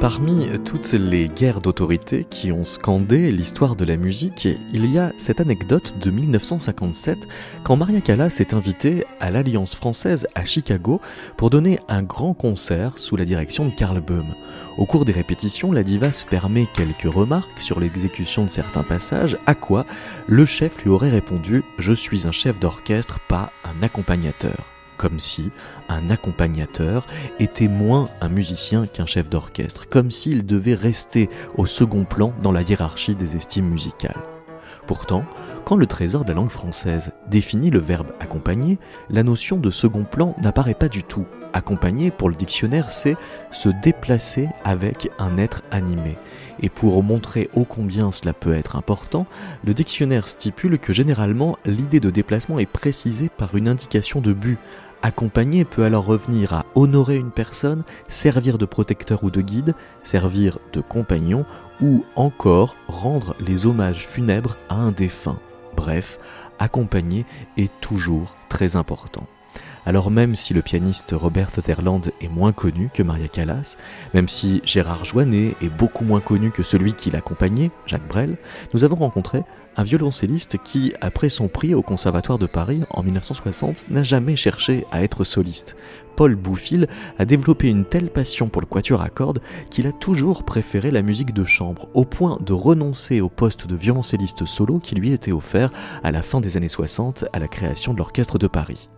Parmi toutes les guerres d'autorité qui ont scandé l'histoire de la musique, il y a cette anecdote de 1957 quand Maria Callas est invitée à l'Alliance française à Chicago pour donner un grand concert sous la direction de Karl Böhm. Au cours des répétitions, la diva se permet quelques remarques sur l'exécution de certains passages, à quoi le chef lui aurait répondu ⁇ Je suis un chef d'orchestre, pas un accompagnateur ⁇ comme si un accompagnateur était moins un musicien qu'un chef d'orchestre, comme s'il devait rester au second plan dans la hiérarchie des estimes musicales. Pourtant, quand le trésor de la langue française définit le verbe accompagner, la notion de second plan n'apparaît pas du tout. Accompagner, pour le dictionnaire, c'est se déplacer avec un être animé. Et pour montrer ô combien cela peut être important, le dictionnaire stipule que généralement l'idée de déplacement est précisée par une indication de but, Accompagner peut alors revenir à honorer une personne, servir de protecteur ou de guide, servir de compagnon ou encore rendre les hommages funèbres à un défunt. Bref, accompagner est toujours très important. Alors même si le pianiste Robert Sutherland est moins connu que Maria Callas, même si Gérard Joannet est beaucoup moins connu que celui qui l'accompagnait, Jacques Brel, nous avons rencontré un violoncelliste qui, après son prix au Conservatoire de Paris en 1960, n'a jamais cherché à être soliste. Paul Bouffil a développé une telle passion pour le quatuor à cordes qu'il a toujours préféré la musique de chambre, au point de renoncer au poste de violoncelliste solo qui lui était offert à la fin des années 60 à la création de l'Orchestre de Paris.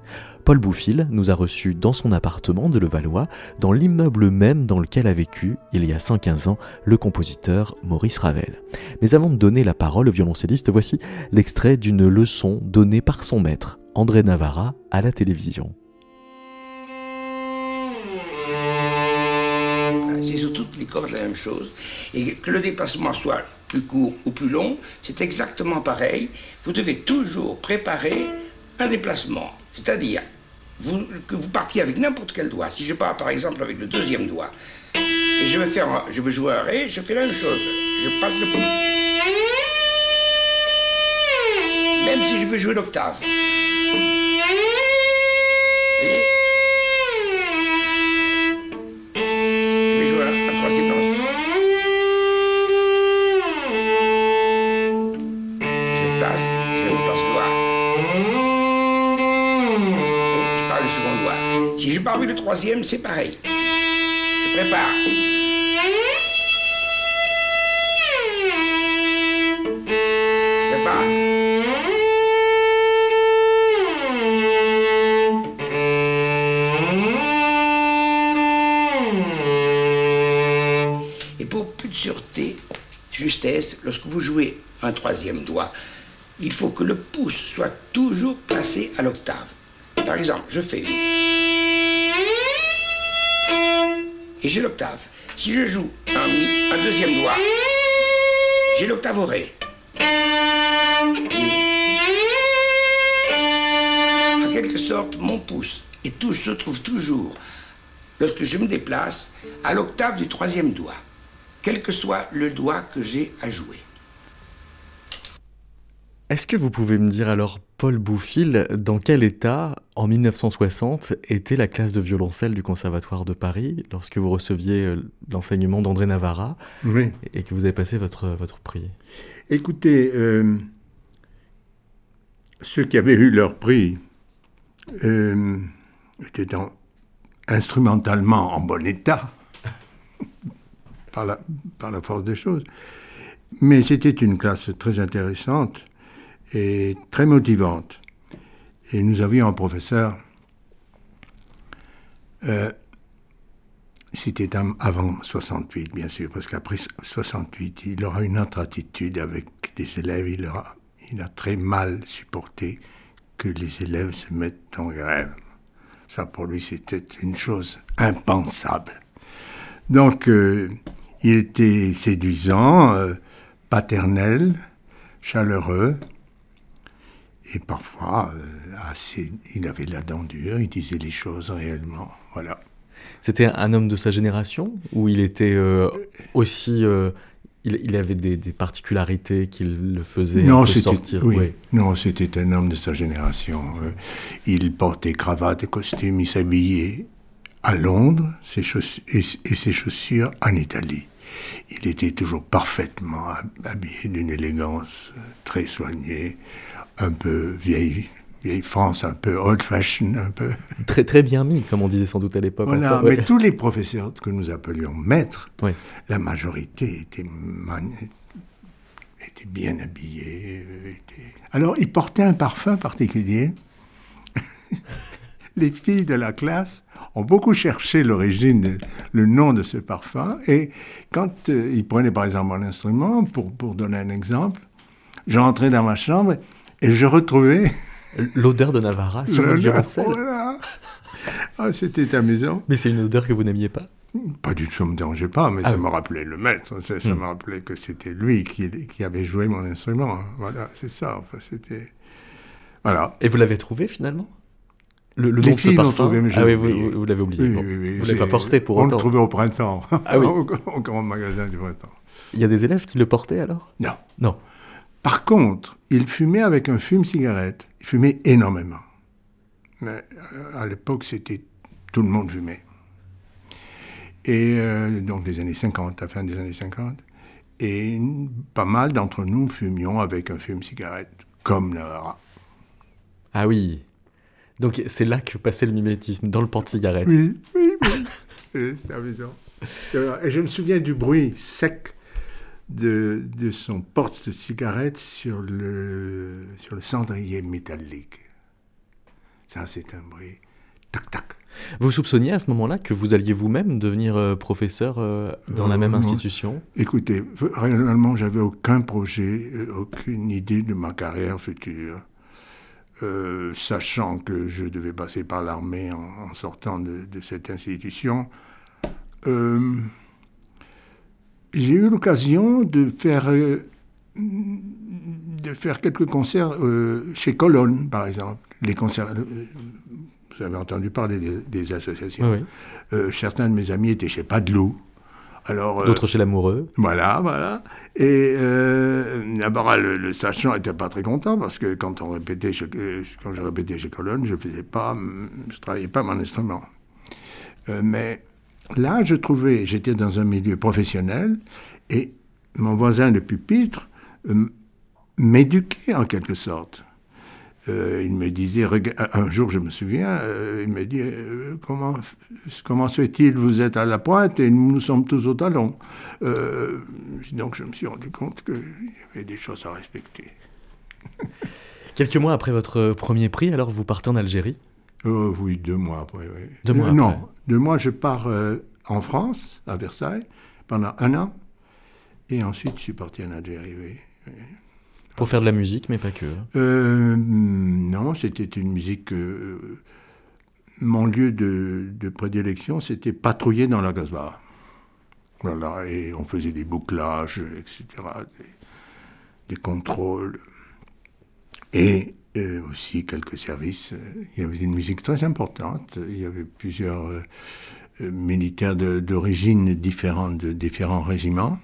Paul Bouffil nous a reçus dans son appartement de Levallois, dans l'immeuble même dans lequel a vécu, il y a 115 ans, le compositeur Maurice Ravel. Mais avant de donner la parole au violoncelliste, voici l'extrait d'une leçon donnée par son maître, André Navarra, à la télévision. c'est sur toutes les cordes la même chose. Et que le déplacement soit plus court ou plus long, c'est exactement pareil. Vous devez toujours préparer un déplacement. C'est-à-dire que vous partiez avec n'importe quel doigt. Si je pars par exemple avec le deuxième doigt, et je veux, je veux jouer un ré, je fais la même chose. Je passe le pouce. Même si je veux jouer l'octave. Troisième, c'est pareil. Je prépare. Je prépare. Et pour plus de sûreté, justesse, lorsque vous jouez un troisième doigt, il faut que le pouce soit toujours placé à l'octave. Par exemple, je fais et j'ai l'octave. Si je joue un, deuxième doigt, j'ai l'octave au Ré. En quelque sorte, mon pouce et tout se trouve toujours, lorsque je me déplace, à l'octave du troisième doigt, quel que soit le doigt que j'ai à jouer. Est-ce que vous pouvez me dire alors, Paul Bouffil, dans quel état, en 1960, était la classe de violoncelle du Conservatoire de Paris lorsque vous receviez euh, l'enseignement d'André Navarra et que vous avez passé votre, votre prix? Écoutez, euh, ceux qui avaient eu leur prix euh, étaient instrumentalement en bon état, par, la, par la force des choses. Mais c'était une classe très intéressante et très motivante. Et nous avions un professeur, euh, c'était avant 68 bien sûr, parce qu'après 68, il aura une autre attitude avec des élèves, il, aura, il a très mal supporté que les élèves se mettent en grève. Ça pour lui c'était une chose impensable. Donc euh, il était séduisant, euh, paternel, chaleureux, et parfois, euh, assez, il avait la dent dure, il disait les choses réellement. Voilà. C'était un homme de sa génération ou il était euh, aussi. Euh, il, avait des, particularités qui le faisaient non, sortir? Oui. Non, c'était un homme de sa génération. Euh, il portait cravate et costume, il s'habillait à Londres ses et, ses chaussures en Italie. Il était toujours parfaitement habillé d'une élégance très soignée, un peu vieille, vieille France, un peu old-fashioned, un peu... Très, très bien mis, comme on disait sans doute à l'époque. Voilà, mais tous les professeurs que nous appelions maîtres, la majorité était, était bien habillés. Euh, Alors, ils portaient un parfum particulier. les filles de la classe ont beaucoup cherché l'origine, le nom de ce parfum. Et quand euh, ils prenaient par exemple un instrument, pour, pour donner un exemple, j'entrais dans ma chambre et je retrouvais L'odeur de Navarra sur le violoncelle. Voilà. Ah, c'était amusant. Mais c'est une odeur que vous n'aimiez pas Pas du tout, ça ne me dérangeait pas, mais ah ça me rappelait le maître. Ça, hmm. me rappelait que c'était lui qui, qui, avait joué mon instrument. Voilà, c'est ça. Enfin, c'était. Voilà. Et vous l'avez trouvé finalement? Le, le Les filles l'ont trouvé, mais ah oui, vous, vous, l'avez oublié. Oui, oui, oui, vous ne l'avez pas porté pour on autant. On le trouvait au printemps, ah, oui. au, au grand magasin du printemps. Il y a des élèves qui le portaient alors? Non. Non. Par contre, il fumait avec un fume-cigarette. Il fumait énormément. Mais euh, à l'époque, c'était tout le monde fumait. Et euh, donc les années 50, la fin des années 50. Et pas mal d'entre nous fumions avec un fume-cigarette, comme Navarra. Ah oui. Donc c'est là que passait le mimétisme, dans le porte-cigarette. Oui, oui, oui. c'est amusant. Et je me souviens du bruit sec de, de son porte-cigarette sur le, sur le cendrier métallique. Ça, c'est un bruit. Tac, tac. Vous soupçonniez à ce moment-là que vous alliez vous-même devenir euh, professeur euh, dans la même euh, institution? Écoutez, réellement, j'avais aucun projet, aucune idée de ma carrière future. sachant que je devais passer par l'armée en, sortant de, de, cette institution, j'ai eu l'occasion de faire, euh, de faire quelques concerts euh, chez Colonne, par exemple. Les concerts, euh, vous avez entendu parler des, associations. certains de mes amis étaient chez Padelou. Alors, D'autres chez l'amoureux. Voilà, voilà. Et d'abord, le, sachant n'était pas très content parce que quand on répétait, quand je répétais chez Colonne, je faisais pas, je travaillais pas mon instrument. mais Là, je trouvais, j'étais dans un milieu professionnel et mon voisin de pupitre euh, m'éduquait en quelque sorte. Euh, il me disait, un jour je me souviens, euh, il me dit, comment, comment se fait-il, vous êtes à la pointe et nous sommes tous au talon. donc je me suis rendu compte qu'il y avait des choses à respecter. Quelques mois après votre premier prix, alors vous partez en Algérie? Oh, oui, deux mois après. Oui. Deux mois Non, deux mois, je pars euh, en France, à Versailles, pendant un an. Et ensuite, je suis parti en Algérie, oui. Pour faire de la musique, mais pas que euh, Non, c'était une musique. Euh, mon lieu de, de prédilection, c'était patrouiller dans la Gazba. Voilà, et on faisait des bouclages, etc., des, des contrôles. Et aussi quelques services. Il y avait une musique très importante. Il y avait plusieurs euh, euh, militaires d'origine différente, de différents régiments.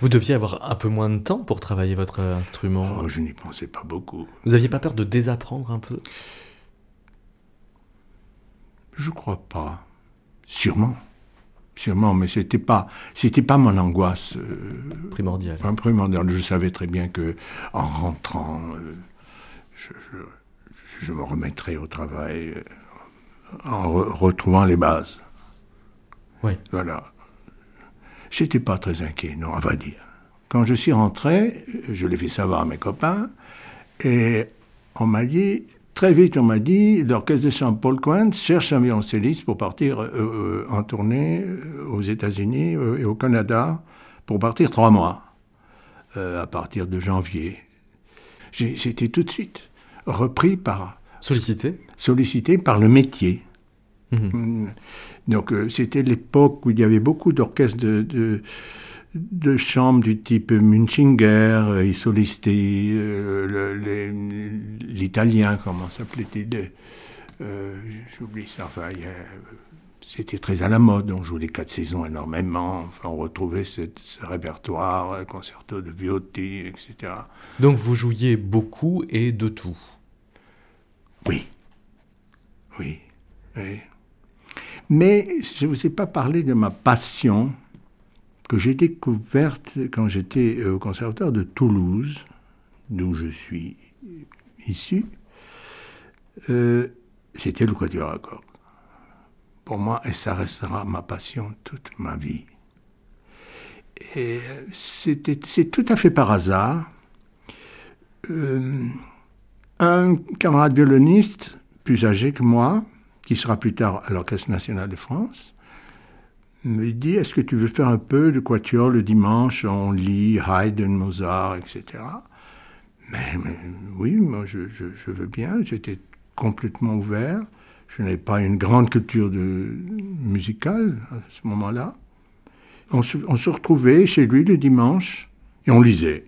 Vous deviez avoir un peu moins de temps pour travailler votre instrument oh, Je n'y pensais pas beaucoup. Vous n'aviez pas peur de désapprendre un peu? Je crois pas. Sûrement. Sûrement, mais c'était pas, c'était pas mon angoisse euh, primordiale. primordiale. Je savais très bien que en rentrant, je, me remettrai au travail euh, en retrouvant les bases. Oui. Voilà. J'étais pas très inquiet, non, on va dire. Quand je suis rentré, je l'ai fait savoir à mes copains, et on m'a dit, très vite, on m'a dit, l'orchestre de saint Paul Quint cherche un violoncelliste pour partir euh, euh, en tournée aux États-Unis et au Canada, pour partir trois mois, à partir de janvier. J'étais tout de suite repris par... Sollicité Sollicité par le métier. Mhm. Mm. Donc euh, c'était l'époque où il y avait beaucoup d'orchestres de, de, de, chambre du type Munchinger, euh, ils sollicitaient euh, l'italien, comment s'appelait-il euh, J'oublie ça, enfin, il y a c'était très à la mode. On jouait les quatre saisons énormément. Enfin, on retrouvait ce, ce répertoire, concerto de Viotti, etc. Donc vous jouiez beaucoup et de tout Oui. Oui. oui. Mais je ne vous ai pas parlé de ma passion que j'ai découverte quand j'étais au conservatoire de Toulouse, d'où je suis issu. Euh, c'était le quatuor à cordes moi et ça restera ma passion toute ma vie. Et c'est tout à fait par hasard. Euh, un camarade violoniste plus âgé que moi, qui sera plus tard à l'Orchestre national de France, me dit Est-ce que tu veux faire un peu de quatuor le dimanche On lit Haydn, Mozart, etc. Mais, oui, moi je veux bien. J'étais complètement ouvert. Je n'avais pas une grande culture de, musicale à ce moment-là. On se, retrouvait chez lui le dimanche et on lisait.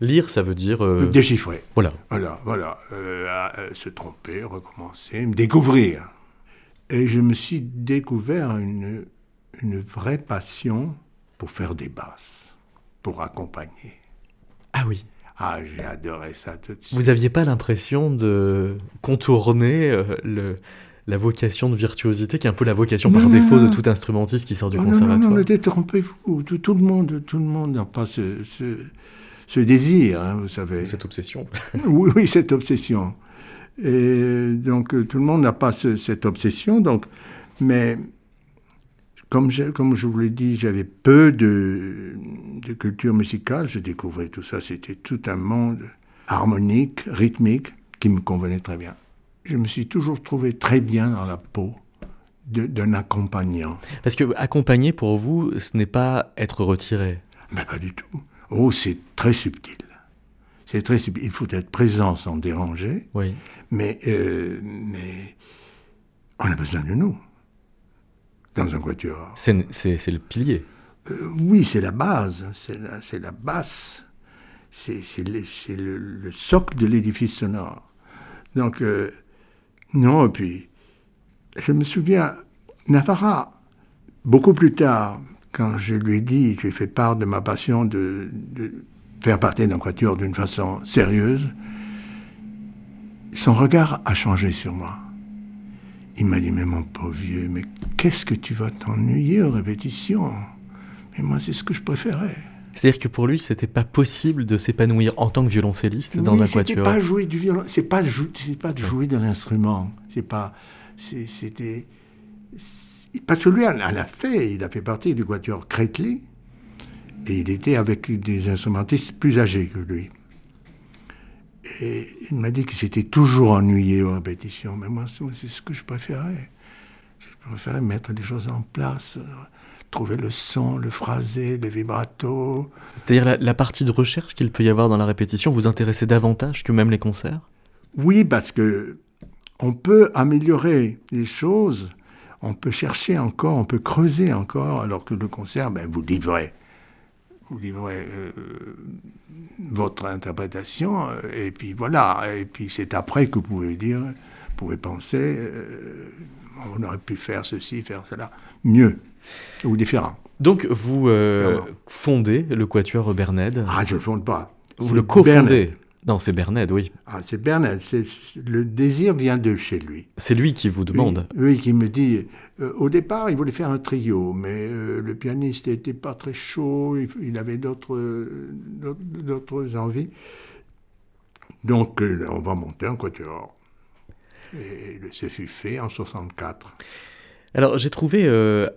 Lire, ça veut dire... Euh, Déchiffrer. Voilà. Voilà, voilà. Euh, se tromper, recommencer, me découvrir. Et je me suis découvert une, une vraie passion pour faire des basses, pour accompagner. Ah oui. Ah, j'ai adoré ça tout de suite. Vous n'aviez pas l'impression de contourner euh, le, la vocation de virtuosité, qui est un peu la vocation par défaut de tout instrumentiste qui sort du conservatoire Non, non, non, détrompez-vous. Tout, tout, le monde, tout le monde n'a pas ce, ce, désir, hein, vous savez. Cette obsession. oui, oui, cette obsession. Et donc, euh, tout le monde n'a pas cette obsession. Donc, mais comme je, comme je vous l'ai dit, j'avais peu de, de, culture musicale. Je découvrais tout ça. C'était tout un monde harmonique, rythmique, qui me convenait très bien. Je me suis toujours trouvé très bien dans la peau d'un accompagnant. Parce que accompagner, pour vous, ce n'est pas être retiré. Mais pas du tout. Oh, c'est très subtil. C'est très subtil. Il faut être présent sans déranger. Oui. Mais, euh, mais on a besoin de nous dans un quatuor. C'est le pilier. Euh, oui, c'est la base, c'est la, la, basse, c'est le, le, socle de l'édifice sonore. Donc, euh, non, et puis, je me souviens, Navarra, beaucoup plus tard, quand je lui ai dit, je lui ai fait part de ma passion de, de faire partie d'un quatuor d'une façon sérieuse, son regard a changé sur moi. Il m'a dit, mais mon pauvre vieux, mais qu'est-ce que tu vas t'ennuyer aux répétitions? Mais moi, c'est ce que je préférais. C'est-à-dire que pour lui, c'était pas possible de s'épanouir en tant que violoncelliste dans un quatuor. pas jouer du violon, c'est pas pas de jouer de l'instrument, c'est pas, c'était parce que lui, en a fait, il a fait partie du quatuor Crétley et il était avec des instrumentistes plus âgés que lui. Et il m'a dit qu'il s'était toujours ennuyé aux répétitions. Mais moi, c'est ce que je préférais. Je préférais mettre des choses en place, trouver le son, le phrasé, le vibrato. C'est-à-dire la, partie de recherche qu'il peut y avoir dans la répétition vous intéressait davantage que même les concerts? Oui, parce que on peut améliorer les choses, on peut chercher encore, on peut creuser encore, alors que le concert, ben, vous livrez vous livrez euh, votre interprétation, euh, et puis voilà. Et puis c'est après que vous pouvez dire, vous pouvez penser, euh, on aurait pu faire ceci, faire cela, mieux ou différent. Donc vous fondez le Quatuor Berned Ah, je ne le fonde pas. Vous le cofondez non, c'est Bernard, oui. Ah, c'est Bernard. Le désir vient de chez lui. C'est lui qui vous demande. Oui, qui me dit. Euh, au départ, il voulait faire un trio, mais euh, le pianiste n'était pas très chaud. Il, avait d'autres envies. Donc, euh, on va monter un quatuor. Et ce fut fait en 64. Alors j'ai trouvé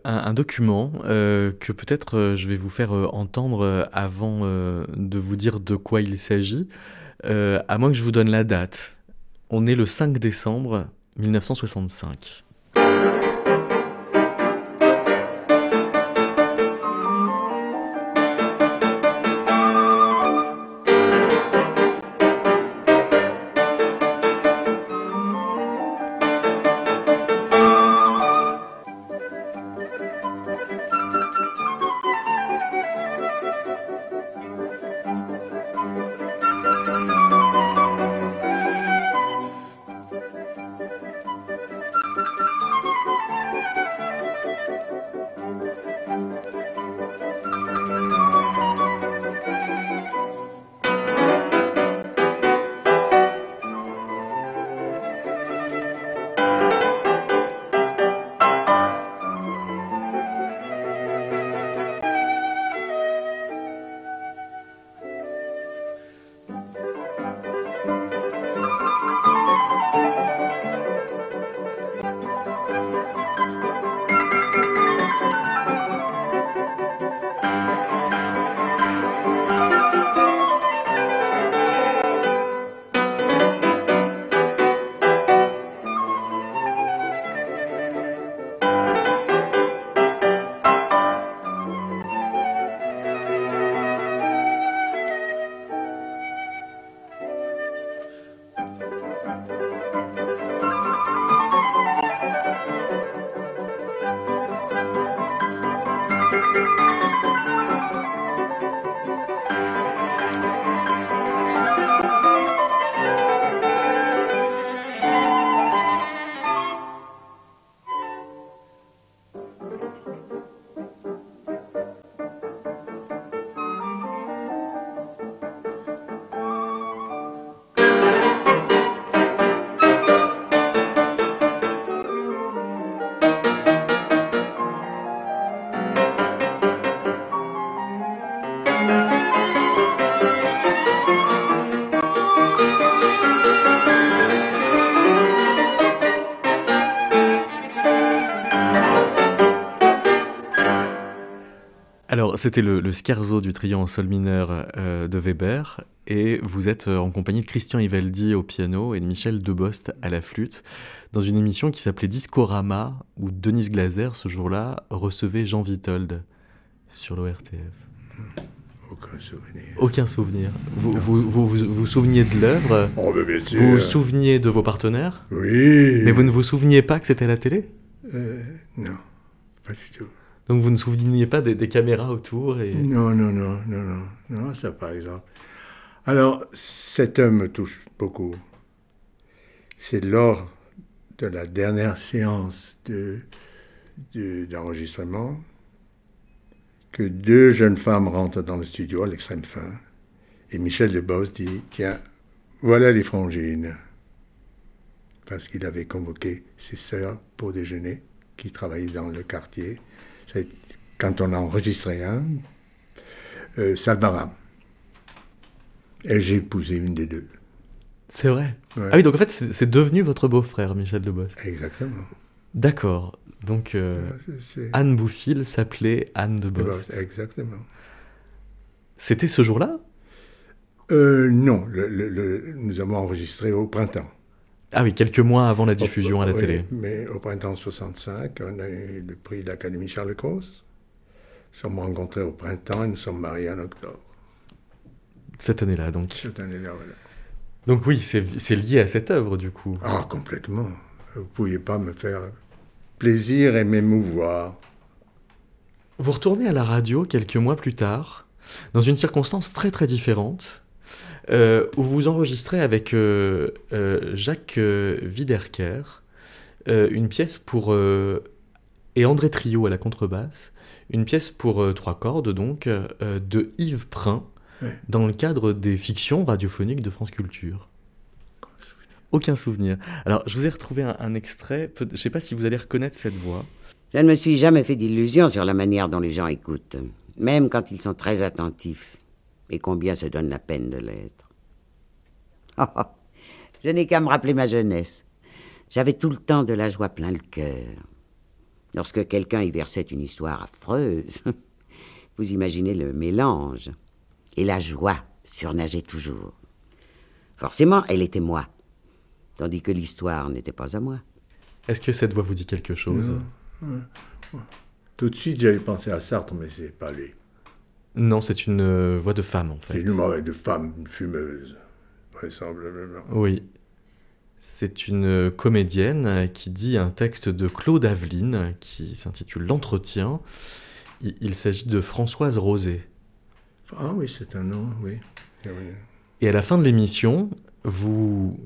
un, document que peut-être je vais vous faire entendre avant de vous dire de quoi il s'agit. Euh, à moins que je vous donne la date. On est le 5 décembre 1965. Alors, c'était le, le, scherzo du trio en sol mineur euh, de Weber, et vous êtes euh, en compagnie de Christian Ivaldi au piano et de Michel Debost à la flûte, dans une émission qui s'appelait Discorama, où Denise Glaser, ce jour-là, recevait Jean Vitold sur l'ORTF. Aucun souvenir. Aucun souvenir. Vous vous, vous, vous, vous souveniez de l'œuvre? Oh, mais bien sûr. Vous vous souveniez de vos partenaires? Oui. Mais vous ne vous souveniez pas que c'était à la télé? Euh, non, pas du tout. Donc vous ne souveniez pas des, caméras autour. Non, non, non, non, non, non, ça par exemple. Alors, cet homme me touche beaucoup. C'est lors de la dernière séance de, de- d'enregistrement que deux jeunes femmes rentrent dans le studio à l'extrême fin. Et Michel Debos dit Tiens, voilà les frangines. Parce qu'il avait convoqué ses sœurs pour déjeuner, qui travaillaient dans le quartier. C'est quand on a enregistré un, euh, Salvaram. Et j'ai épousé une des deux. C'est vrai Ouais. Ah oui, donc en fait c'est devenu votre beau-frère, Michel Debost. Exactement. D'accord. Donc euh, Anne Bouffil s'appelait Anne de Bost. Exactement. C'était ce jour-là? Euh, non, le- le- le- nous avons enregistré au printemps. Ah oui, quelques mois avant la diffusion à la Oui, télé. Mais au printemps 65, on a eu le prix de l'Académie Charles Cros. Nous sommes rencontrés au printemps et nous sommes mariés en octobre. Cette année-là, donc. Cette année-là, voilà. Donc oui, c'est lié à cette œuvre, du coup. Ah, complètement. Vous ne pouviez pas me faire plaisir et m'émouvoir. Vous retournez à la radio quelques mois plus tard, dans une circonstance très très différente, euh, où vous enregistrez avec euh, euh, Jacques euh, Wiederker euh, une pièce pour... euh, et André Trio à la contrebasse, une pièce pour euh, trois cordes donc, euh, de Yves Prin, Ouais. dans le cadre des fictions radiophoniques de France Culture. Aucun souvenir. Alors, je vous ai retrouvé un, un extrait, je ne sais pas si vous allez reconnaître cette voix. Je ne me suis jamais fait d'illusions sur la manière dont les gens écoutent, même quand ils sont très attentifs, et combien se donne la peine de l'être? Oh, oh, je n'ai qu'à me rappeler ma jeunesse. J'avais tout le temps de la joie plein le cœur. Lorsque quelqu'un y versait une histoire affreuse, vous imaginez le mélange. Et la joie surnageait toujours. Forcément, elle était moi, tandis que l'histoire n'était pas à moi. Est-ce que cette voix vous dit quelque chose? Tout de suite, j'avais pensé à Sartre, mais c'est pas lui. Non, c'est une euh, voix de femme en C'est fait. une voix de femme, une fumeuse, vraisemblablement. Oui. C'est une euh, comédienne euh, qui dit un texte de Claude Aveline qui s'intitule L'entretien. Il, s'agit de Françoise Rosé. Ah oui, c'est un nom, oui. Oui. Et à la fin de l'émission, vous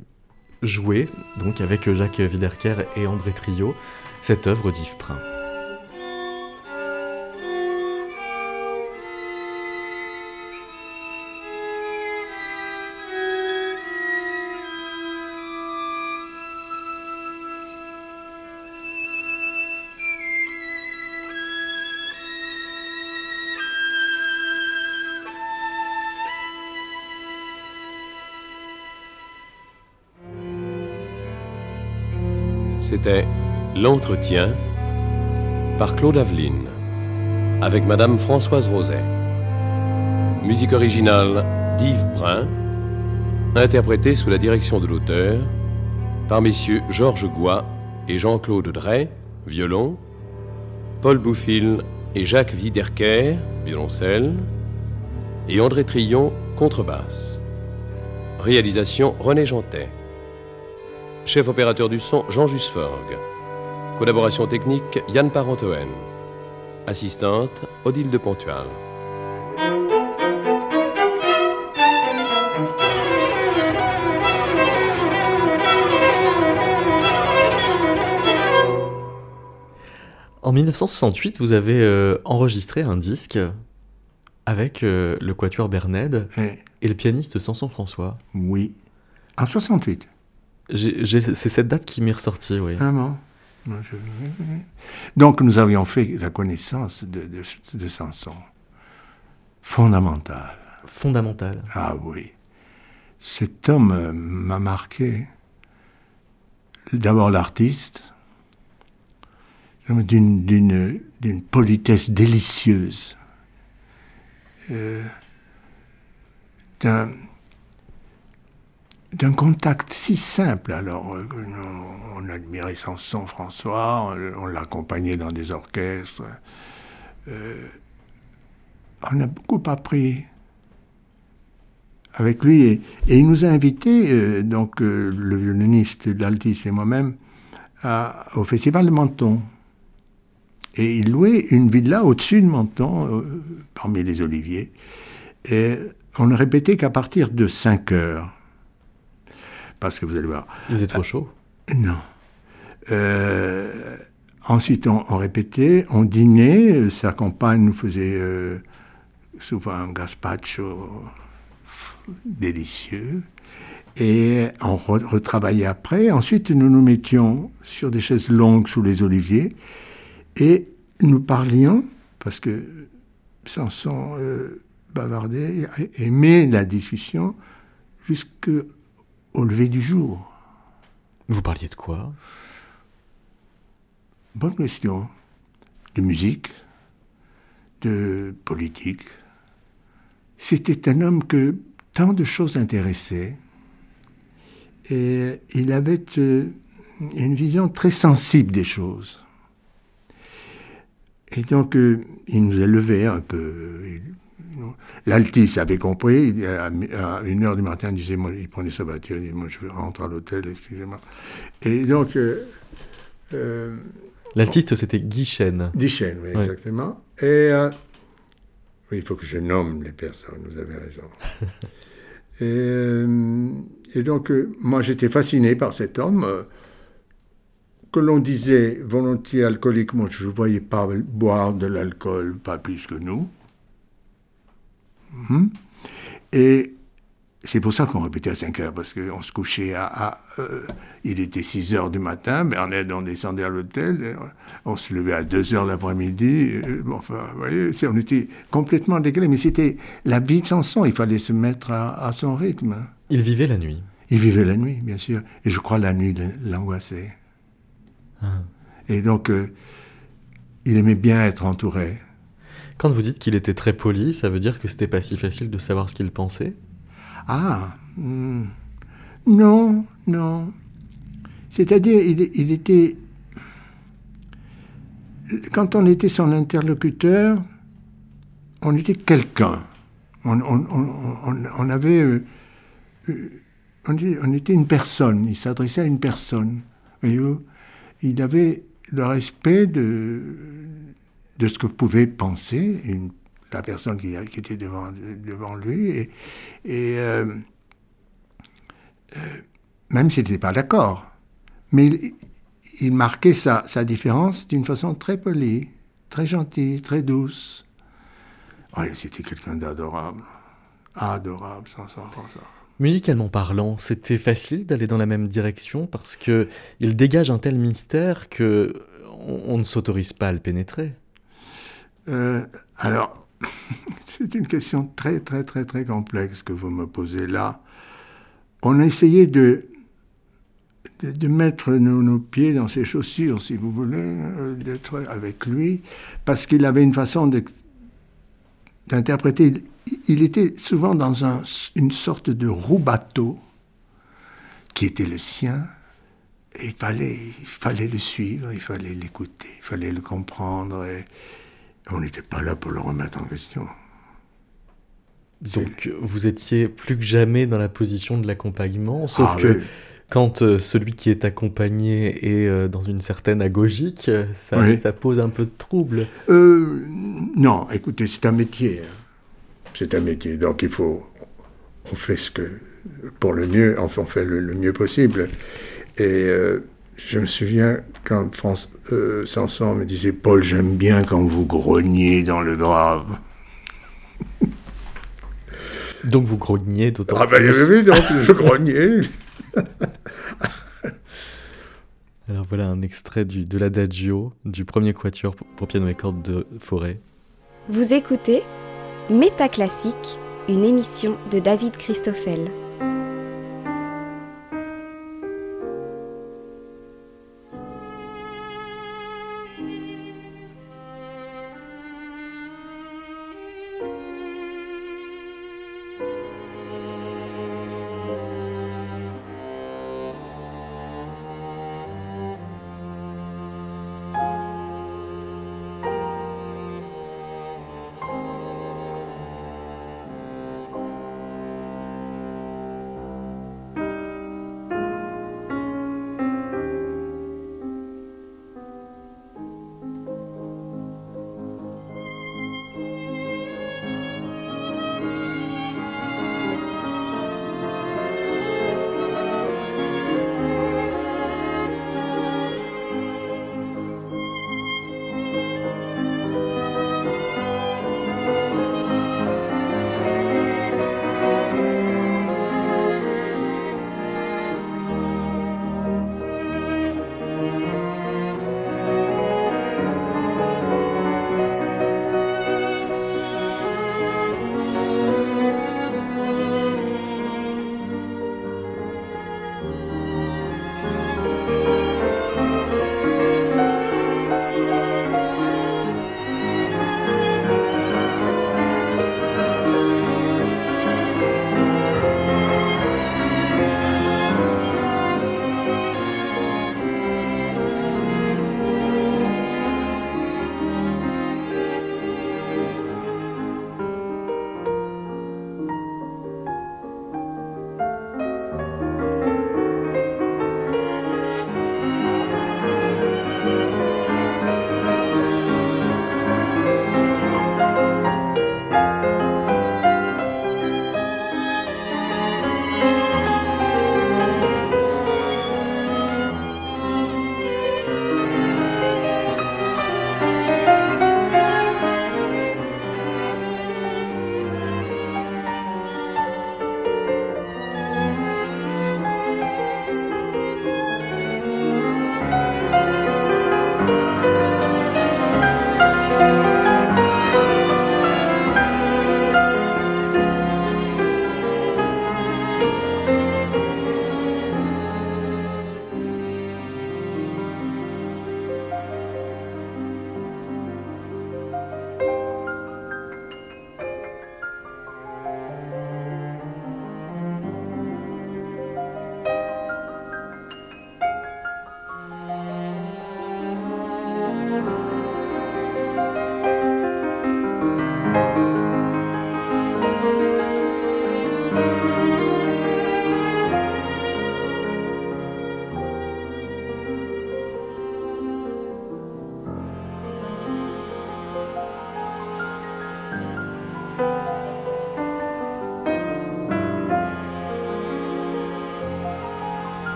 jouez, donc avec Jacques Wiederker et André Trio, cette œuvre d'Yves Prin. C'était L'entretien par Claude Aveline avec Madame Françoise Roset. Musique originale d'Yves Brun, interprétée sous la direction de l'auteur par messieurs Georges Goua et Jean-Claude Drey, violon, Paul Bouffil et Jacques Wiederker, violoncelle, et André Trillon, contrebasse. Réalisation René Jantet. Chef opérateur du son Jean Jusforgue. Collaboration technique Yann Parentoen. Assistante Odile de Pontual. En 1968, vous avez euh, enregistré un disque avec euh, le quatuor Berned Eh, et le pianiste Samson François. oui. En 68. C'est cette date qui m'est ressortie, oui. Vraiment. Je- Donc, nous avions fait la connaissance de, de, de Samson. Fondamental. Fondamental. Ah oui. Cet homme euh, m'a marqué. D'abord l'artiste, d'une, politesse délicieuse. euh, d'un d'un contact si simple. Alors, euh, on, admirait Sanson François, on, l'accompagnait dans des orchestres. Euh, on a beaucoup appris avec lui et, il nous a invités, donc le violoniste, l'altiste et moi-même, au festival de Menton. Et il louait une villa au-dessus de Menton, euh, parmi les oliviers. Et on ne répétait qu'à partir de 5 heures. Parce que vous allez voir. Il faisait trop chaud Non. Euh, ensuite, on, répétait, on dînait. Sa compagne nous faisait euh, souvent un gazpacho délicieux. Et on retravaillait après. Ensuite, nous nous mettions sur des chaises longues sous les oliviers et nous parlions, parce que Samson euh, bavardait, aimait la discussion jusqu'au lever du jour. Vous parliez de quoi? Bonne question. De musique, de politique. C'était un homme que tant de choses intéressaient. Et il avait euh, une vision très sensible des choses. Et donc, euh, il nous élevait un peu. L'altiste avait compris. À, une heure du matin, il disait, moi, il prenait sa voiture, il disait, moi, je vais rentrer à l'hôtel, excusez-moi. Et donc. Euh, L'altiste, c'était Guy Chêne. Guy Chêne, oui, exactement. Et. oui, il faut que je nomme les personnes, vous avez raison. et, et, donc, moi, j'étais fasciné par cet homme que l'on disait volontiers alcoolique, moi je ne voyais pas boire de l'alcool, pas plus que nous. Hmm? Et c'est pour ça qu'on répétait à 5 heures, parce qu'on se couchait à... Euh, il était 6 heures du matin, Bernard, on descendait à l'hôtel, on se levait à 2 heures l'après-midi. Euh, enfin, vous voyez, on était complètement décalé, mais c'était la vie de Samson, il fallait se mettre à, à, son rythme. Il vivait la nuit Il vivait la nuit, bien sûr. Et je crois la nuit l'angoissait. Et donc, euh, il aimait bien être entouré. Quand vous dites qu'il était très poli, ça veut dire que c'était pas si facile de savoir ce qu'il pensait? Ah, hmm. non, non. C'est-à-dire, il, était. Quand on était son interlocuteur, on était quelqu'un. On, avait. Euh, euh, on, était une personne. Il s'adressait à une personne. Voyez-vous? Il avait le respect de, de ce que pouvait penser la personne qui, était devant, lui. Et, euh, euh, même s'il n'était pas d'accord. Mais il, marquait sa, différence d'une façon très polie, très gentille, très douce. C'était quelqu'un d'adorable. Adorable, sans ça. Musicalement parlant, c'était facile d'aller dans la même direction parce que il dégage un tel mystère que on, ne s'autorise pas à le pénétrer. Euh, alors, c'est une question très très très très complexe que vous me posez là. On a essayé de de, mettre nos, pieds dans ses chaussures, si vous voulez, euh, d'être avec lui, parce qu'il avait une façon d'interpréter il était souvent dans une sorte de roue-bateau qui était le sien. Et il fallait, il fallait le suivre, il fallait l'écouter, il fallait le comprendre. On n'était pas là pour le remettre en question. Donc vous étiez plus que jamais dans la position de l'accompagnement, sauf ah que quand euh, celui qui est accompagné est euh, dans une certaine agogique, ça, ça, pose un peu de trouble. Euh, non, écoutez, c'est un métier. Hein c'est un métier. Donc il faut, on fait ce que, pour le mieux, enfin on fait le, mieux possible. Et euh, je me souviens quand France euh, Sanson me disait Paul, j'aime bien quand vous grognez dans le grave. Donc vous grognez d'autant ah ben, plus. Oui, donc je grognais. Alors voilà un extrait du, de l'adagio du premier quatuor pour piano et cordes de Forêt. Vous écoutez Métaclassique, une émission de David Christoffel.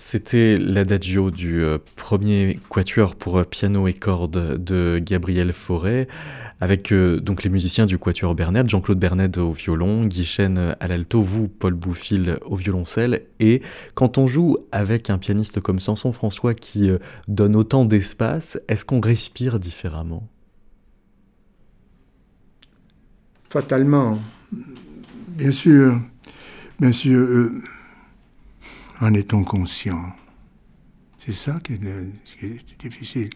C'était l'adagio du euh, premier quatuor pour euh, piano et cordes de Gabriel Fauré, avec euh, donc les musiciens du quatuor Bernet, Jean-Claude Bernet au violon, Guy à l'alto, vous, Paul Bouffil au violoncelle. Et quand on joue avec un pianiste comme Samson François qui donne autant d'espace, est-ce qu'on respire différemment? Fatalement, bien sûr, bien sûr en est-on conscient? C'est ça qui est, difficile.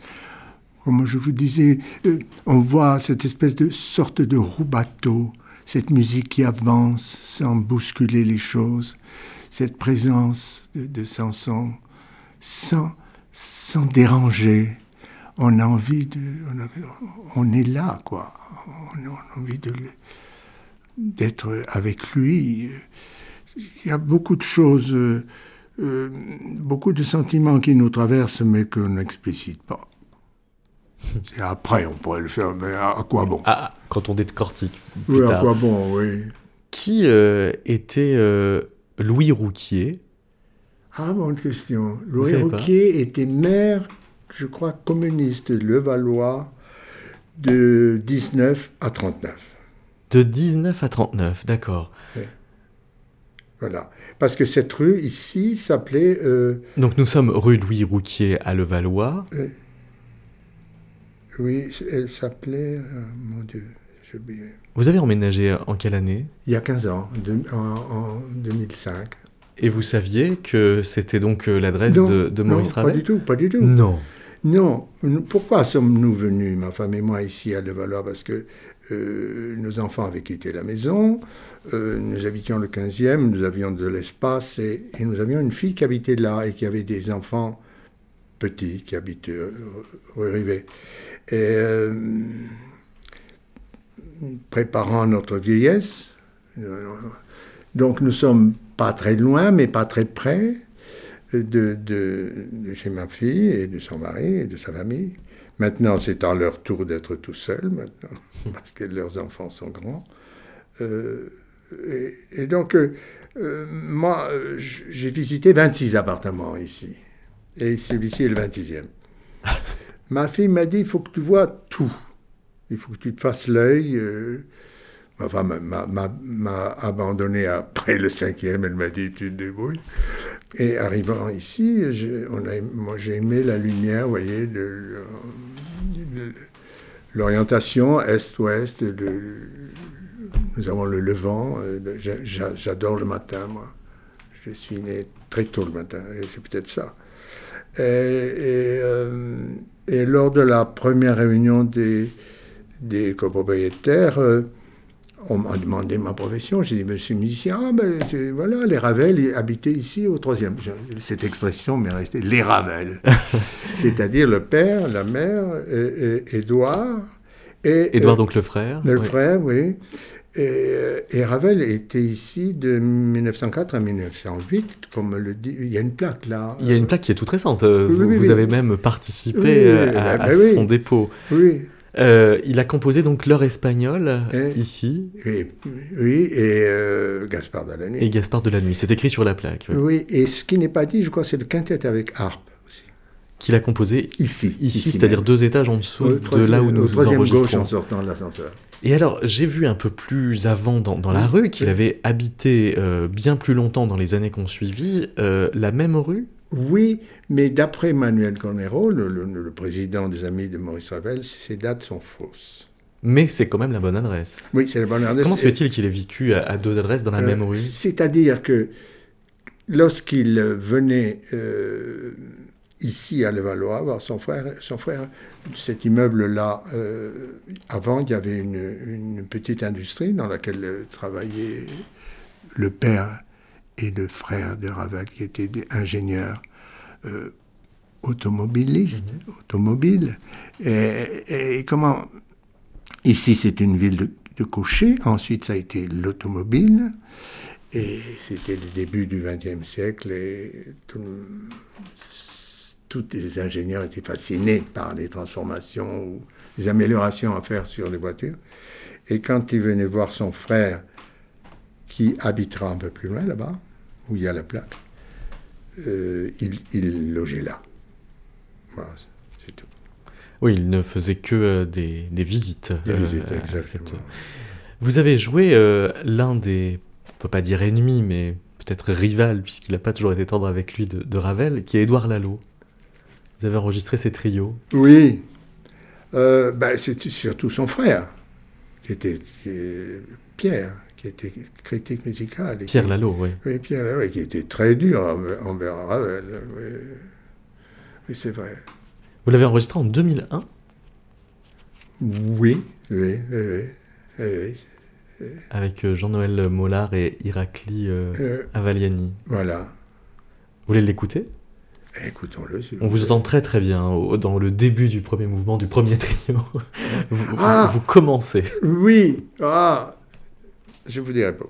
Comme je vous disais, euh, on voit cette espèce de sorte de roue-bateau, cette musique qui avance sans bousculer les choses, cette présence de, Samson sans, sans déranger. On a envie de. On, est là, quoi. On, a envie d'être avec lui. Il y a beaucoup de choses. Euh, beaucoup de sentiments qui nous traversent mais qu'on n'explicite pas. Et après, on pourrait le faire, mais à, quoi bon? Ah, Quand on décortique. Oui, à quoi bon, oui. Qui euh, était euh, Louis Rouquier? Ah, bonne question. Louis Rouquier était maire, je crois, communiste de Levallois de 19 à 39. De 19 à 39, d'accord. Voilà. Parce que cette rue ici s'appelait. Euh, Donc nous sommes rue Louis Rouquier à Levallois. Euh, oui, elle s'appelait. Euh, mon Dieu, j'ai oublié. Vous avez emménagé en quelle année? Il y a 15 ans, en, 2005. Et vous saviez que c'était donc l'adresse de, Maurice non, Pas du tout, pas du tout. Non. Non. Pourquoi sommes-nous venus, ma femme et moi, ici à Levallois? Parce que nos enfants avaient quitté la maison. Euh, nous habitions le 15e, nous avions de l'espace et, nous avions une fille qui habitait là et qui avait des enfants petits qui habitent euh, rue Rivet. Et euh, préparant notre vieillesse, donc nous sommes pas très loin, mais pas très près de, chez ma fille et de son mari et de sa famille. Maintenant, c'est à leur tour d'être tout seuls, maintenant, parce que leurs enfants sont grands. Euh, et, donc, euh, euh, moi, j'ai visité 26 appartements ici. Et celui-ci est le 26e. ma fille m'a dit, il faut que tu vois tout. Il faut que tu te fasses l'œil. Euh. Ma femme m'a abandonné après le cinquième. Elle m'a dit, tu te débrouilles. Et arrivant ici, on a, moi j'ai aimé la lumière, vous voyez, l'orientation est-ouest, nous avons le levant. Euh, j'adore le matin, moi. Je suis né très tôt le matin, et c'est peut-être ça. Et, euh, et, lors de la première réunion des, des copropriétaires, euh, on m'a demandé ma profession. J'ai dit, je suis musicien. Ah, ben, voilà, les Ravel habitaient ici au troisième. Cette expression m'est restée, les Ravel. C'est-à-dire le père, la mère, et, Édouard. Et, Édouard, donc le frère. Le frère, oui. Euh, et, Ravel était ici de 1904 à 1908, comme le dit. Il y a une plaque là. Il y a une plaque qui est toute récente. vous, avez même participé euh, à, ben son dépôt. Oui. Euh, il a composé donc l'heure espagnole ici. Oui, oui et Gaspard de la nuit. Et Gaspard de la nuit, c'est écrit sur la plaque. Oui, et ce qui n'est pas dit, je crois, c'est le quintet avec harpe qu'il a composé ici, ici, c'est-à-dire deux étages en dessous de là où nous, au troisième enregistrons. gauche en sortant de l'ascenseur. Et alors, j'ai vu un peu plus avant dans, la rue qu'il avait habité euh, bien plus longtemps dans les années qu'on suivit euh, la même rue. Oui, mais d'après Manuel Cornero, le, président des Amis de Maurice Ravel, ces dates sont fausses. Mais c'est quand même la bonne adresse. Oui, c'est la bonne adresse. Comment se fait-il qu'il ait vécu à, deux adresses dans la euh, même rue? C'est-à-dire que lorsqu'il venait ici à Levallois, voir son frère. Son frère, cet immeuble-là, euh, avant, il y avait une, petite industrie dans laquelle travaillaient le père et le frère de Ravel, qui étaient des ingénieurs euh, automobilistes, mhm. automobiles. Et, comment Ici, c'est une ville de, de cocher. Ensuite, ça a été l'automobile. Et c'était le début du XXe siècle. Et tout, tous les ingénieurs étaient fascinés par les transformations ou les améliorations à faire sur les voitures. Et quand il venait voir son frère, qui habitera un peu plus loin là-bas, où il y a la plaque, euh, il, il logeait là. Voilà, c'est tout. Oui, il ne faisait que euh, des, des visites. Des euh, visites, cette- Vous avez joué l'un des, on peut pas dire ennemi, mais peut-être rival, puisqu'il n'a pas toujours été tendre avec lui, de, de Ravel, qui est Édouard Lalo. Vous avez enregistré ces trios. Oui, euh, bah, c'était surtout son frère, qui était qui Pierre, qui était critique musical. et Pierre Lalo, oui. Oui, Pierre Lalo, et qui était très dur envers- Ravel. Oui, Oui, c'est vrai. Vous l'avez enregistré en 2001 Oui, oui, oui, oui. oui, oui. avec euh, Jean-Noël Mollard et Irakli euh, Euh, Avaliani. voilà. Vous voulez l'écouter? Écoutons-le. s'il On vous entend très très bien au- dans le début du premier mouvement du premier trio. vous, vous- Ah vous commencez. Oui, ah, je vous dirai pas.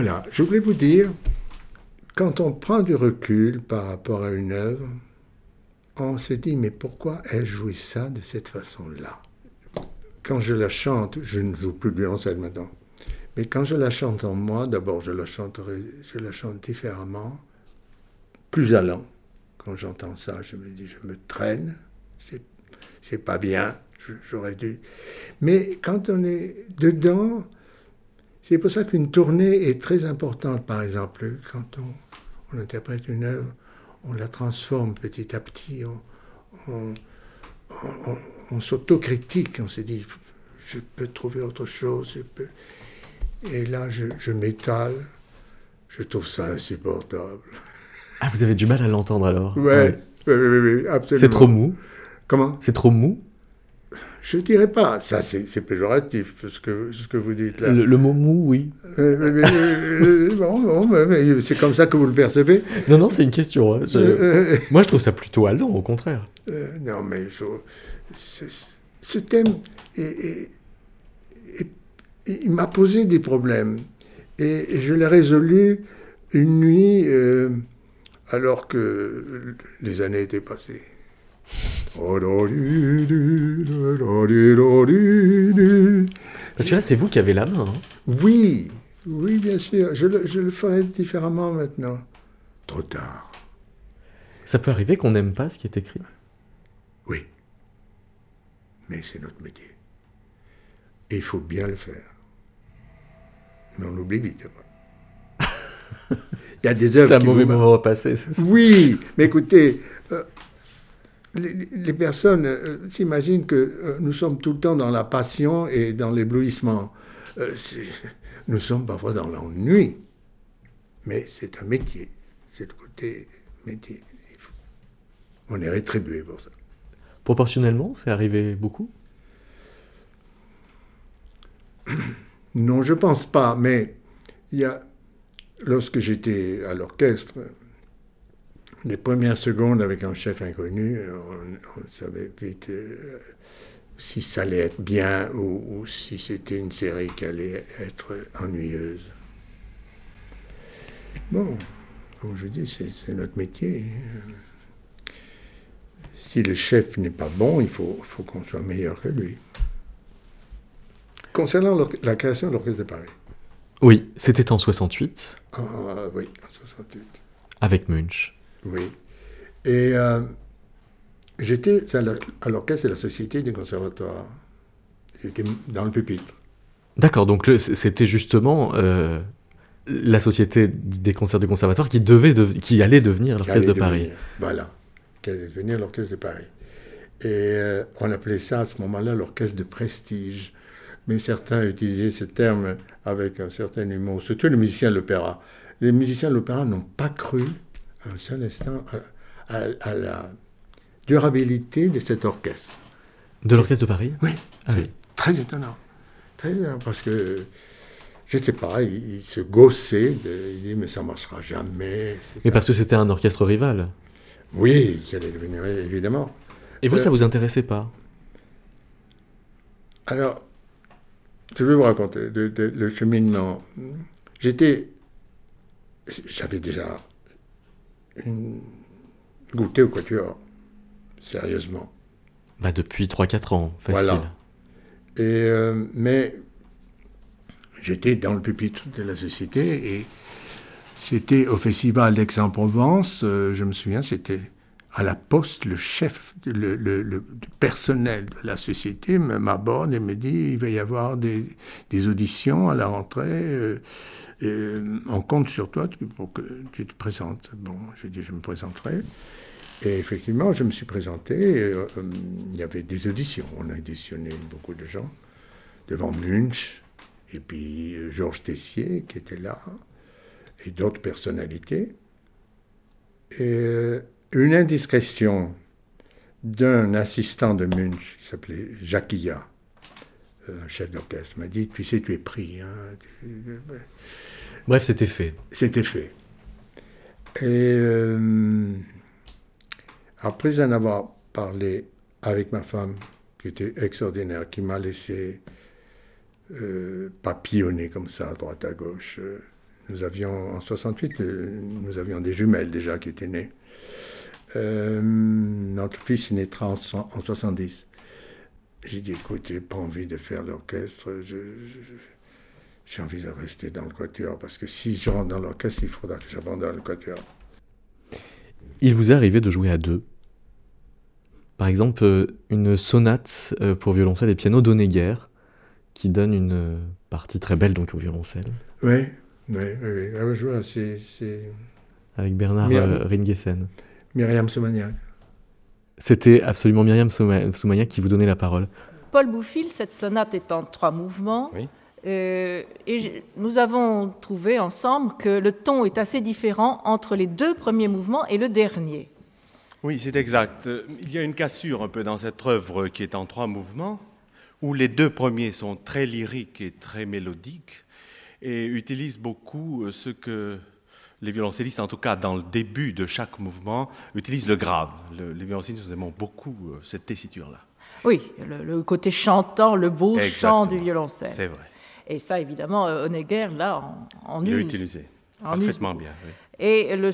Voilà, je voulais vous dire, quand on prend du recul par rapport à une œuvre, on se dit, mais pourquoi ai-je joué ça de cette façon-là? Quand je la chante, je ne joue plus de violoncelle maintenant, mais quand je la chante en moi, d'abord je la je la chante différemment, plus allant. Quand j'entends ça, je me dis, je me traîne, c'est pas bien, j'aurais dû. Mais quand on est dedans, c'est pour ça qu'une tournée est très importante, par exemple, quand on, on interprète une œuvre, on la transforme petit à petit, on, on, s'autocritique, on se dit, je peux trouver autre chose, je peux... Et là, je, je m'étale, je trouve ça insupportable. Ah, vous avez du mal à l'entendre alors? Ouais, Oui, oui, oui, absolument. C'est trop mou? Comment? C'est trop mou? Je ne dirais pas, ça c'est péjoratif, ce que, ce que vous dites là. Le, mot mou, oui. Euh, c'est comme ça que vous le percevez. Non, non, c'est une question. Hein. Moi, je trouve ça plutôt allant, au contraire. Euh, non, mais ce thème, il m'a posé des problèmes. Et je l'ai résolu une nuit, euh, alors que les années étaient passées. Parce que là, c'est vous qui avez la main. Hein. Oui, oui, bien sûr. Je le, je le ferai différemment maintenant. Trop tard. Ça peut arriver qu'on n'aime pas ce qui est écrit Oui. Mais c'est notre métier. Et il faut bien le faire. Mais on l'oublie vite. il y a des œuvres. C'est un mauvais moment à passer. Oui, mais écoutez, euh, les, personnes euh, s'imaginent que euh, nous sommes tout le temps dans la passion et dans l'éblouissement. Euh, nous sommes parfois dans l'ennui. Mais c'est un métier. C'est le côté métier. On est rétribué pour ça. Proportionnellement, c'est arrivé beaucoup? Non, je pense pas. Mais il y a, lorsque j'étais à l'orchestre, les premières secondes avec un chef inconnu, on, savait vite euh, si ça allait être bien ou, si c'était une série qui allait être ennuyeuse. Bon, comme je dis, c'est notre métier. Si le chef n'est pas bon, il faut, faut qu'on soit meilleur que lui. Concernant la création de l'Orchestre de Paris. Oui, c'était en 68. Ah oui, en 68. Avec Munch. Oui. Et euh, j'étais à l'orchestre de la Société des conservatoires. J'étais dans le pupitre. D'accord, donc c'était justement euh, la Société des concerts du conservatoire qui, devait qui allait devenir l'Orchestre de Paris. Voilà, qui allait devenir l'Orchestre de Paris. Et euh, on appelait ça à ce moment-là l'orchestre de prestige. Mais certains utilisaient ce terme avec un certain humour, surtout les musiciens de l'opéra. Les musiciens de l'opéra n'ont pas cru un seul instant à, la durabilité de cet orchestre. De l'orchestre de Paris Oui, ah très étonnant. Très étonnant parce que, je ne sais pas, il, se gossait, il dit mais ça ne marchera jamais. Mais parce que c'était un orchestre rival Oui, qui allait devenir, évidemment. Et vous, ça ça euh, vous intéressait pas? Alors, je vais vous raconter le cheminement. J'étais, j'avais déjà une... goûté au quatuor, sérieusement. Bah depuis 3-4 ans, facile. Voilà. Et, euh, mais j'étais dans le pupitre de la société et c'était au festival d'Aix-en-Provence, euh, je me souviens, c'était à la poste, le chef, le, le, personnel de la société m'aborde et me dit il va y avoir des, des auditions à la rentrée. Euh, euh, on compte sur toi pour que tu te présentes. Bon, j'ai dit, je me présenterai. Et effectivement, je me suis présenté. Euh, il y avait des auditions. On a auditionné beaucoup de gens devant Munch, et puis euh, Georges Tessier qui était là, et d'autres personnalités. Et une indiscrétion d'un assistant de Munch qui s'appelait Jacquilla, un chef d'orchestre, m'a dit Tu sais, tu es pris. Hein. Bref, c'était fait. C'était fait. Et euh, après en avoir parlé avec ma femme, qui était extraordinaire, qui m'a laissé euh, papillonner comme ça, à droite à gauche, euh, nous avions, en 68, nous avions des jumelles déjà qui étaient nées. notre fils est né en, en 70. J'ai dit, écoute, j'ai pas envie de faire l'orchestre, j'ai envie de rester dans le quatuor, parce que si je rentre dans l'orchestre, il faudra que j'abandonne le quatuor. Il vous est arrivé de jouer à deux Par exemple, euh, une sonate euh, pour violoncelle et piano d'Onegger, qui donne une euh, partie très belle donc au violoncelle. Oui, oui, oui. Ah, je vois, c'est... Avec Bernard Ringesen. Myriam Soumaniac. C'était absolument Myriam Soumaniac qui vous donnait la parole. Paul Bouffil, cette sonate est en trois mouvements. Euh, et nous avons trouvé ensemble que le ton est assez différent entre les deux premiers mouvements et le dernier. Oui, c'est exact. Il y a une cassure un peu dans cette œuvre qui est en trois mouvements, où les deux premiers sont très lyriques et très mélodiques, et utilisent beaucoup ce que les violoncellistes, en tout cas dans le début de chaque mouvement, utilisent le grave. les violoncellistes, nous aimons beaucoup euh, cette tessiture-là. Oui, le, côté chantant, le beau chant du violoncelle. C'est vrai. Et ça, évidemment, euh, Honegger, là, en, en Il utilisé. Parfaitement bien, oui. Et le,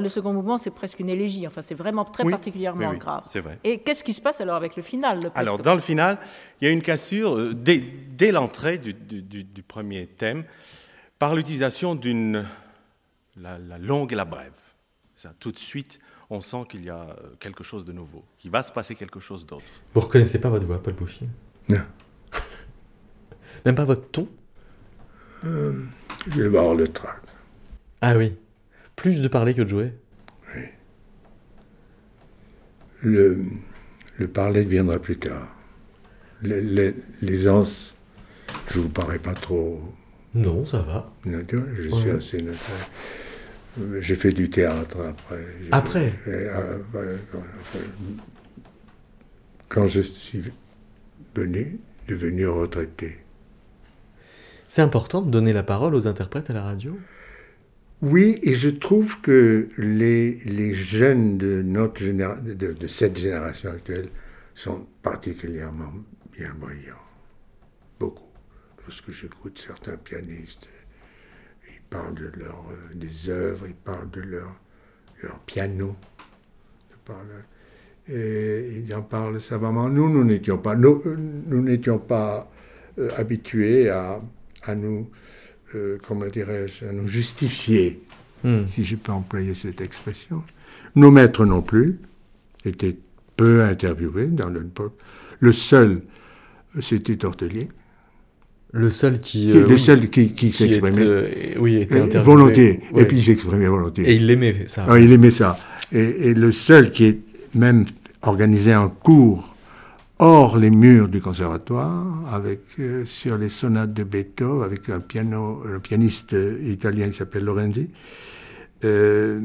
le, second mouvement, c'est presque une élégie. Enfin, c'est vraiment très particulièrement oui, grave. C'est vrai. Et qu'est-ce qui se passe alors avec le final Alors, dans le final, il y a une cassure euh, dès, dès l'entrée du, du, du, premier thème par l'utilisation d'une la, longue et la brève. Ça, tout de suite, on sent qu'il y a euh, quelque chose de nouveau, qu'il va se passer quelque chose d'autre. Vous reconnaissez pas votre voix, Paul Bouffier? Non. Même pas votre ton? Euh, Je vais voir le trac. Ah oui. Plus de parler que de jouer Oui. Le, le parler viendra plus tard. L'aisance, je vous parais pas trop. Non, ça va. je suis assez j'ai fait du théâtre après. Après euh, Quand je suis venu, devenu retraité. C'est important de donner la parole aux interprètes à la radio? Oui, et je trouve que les, les jeunes de, notre de, de, cette génération actuelle sont particulièrement bien brillants. Beaucoup. Lorsque j'écoute certains pianistes, parlent de leur, euh, des œuvres, ils parlent de leur, leur piano. et ils en parlent savamment. Nous, nous n'étions pas, nous, euh, n'étions pas euh, habitués à, à nous, comment dirais-je, à nous justifier, hmm. si je peux employer cette expression. Nos maîtres non plus étaient peu interviewés dans l'époque. Le seul, c'était Tortelier. Le seul qui. le euh, seul qui, qui, s'exprimait. Euh, oui, était interviewé. Volontiers. Et puis il s'exprimait volontiers. Et il aimait ça. Ah, il aimait ça. Et, le seul qui est même organisé un cours hors les murs du conservatoire, avec, euh, sur les sonates de Beethoven, avec un, piano, un pianiste italien qui s'appelle Lorenzi. et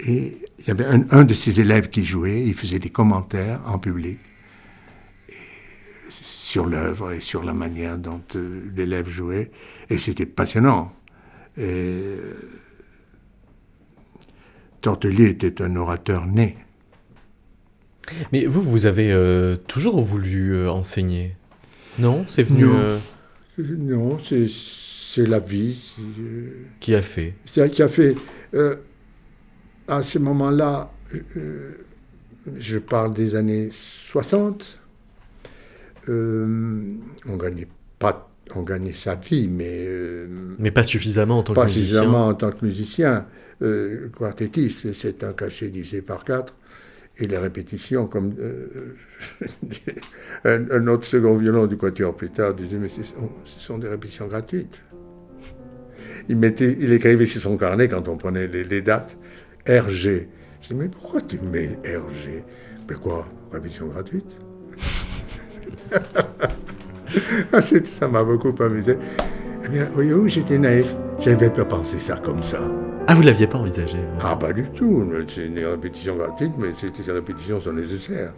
il y avait un, un de ses élèves qui jouait, il faisait des commentaires en public sur l'œuvre et sur la manière dont euh, l'élève jouait. Et c'était passionnant. Et, euh, Tortelier était un orateur né. Mais vous, vous avez euh, toujours voulu enseigner Non? C'est venu. Non, c'est la vie. Qui a fait Qui a fait. à ce moment-là, je parle des années 60, euh, on gagnait pas, on gagnait sa vie, mais euh, mais pas suffisamment en tant que musicien. Pas suffisamment en tant que musicien. Euh, quartettiste, c'est un cachet divisé par quatre. Et les répétitions, comme un, autre second violon du quatuor plus tard disait, mais ce sont, des répétitions gratuites. Il, mettait, il écrivait sur son carnet, quand on prenait les, les dates, RG. Je dis, mais pourquoi tu mets RG Mais quoi? Répétition gratuite? ça m'a beaucoup amusé. Eh bien, oui, oui j'étais naïf. J'avais pas pensé ça comme ça. Ah, vous l'aviez pas envisagé Ah, pas du tout. C'est une répétition gratuite, mais ces répétitions sont nécessaires.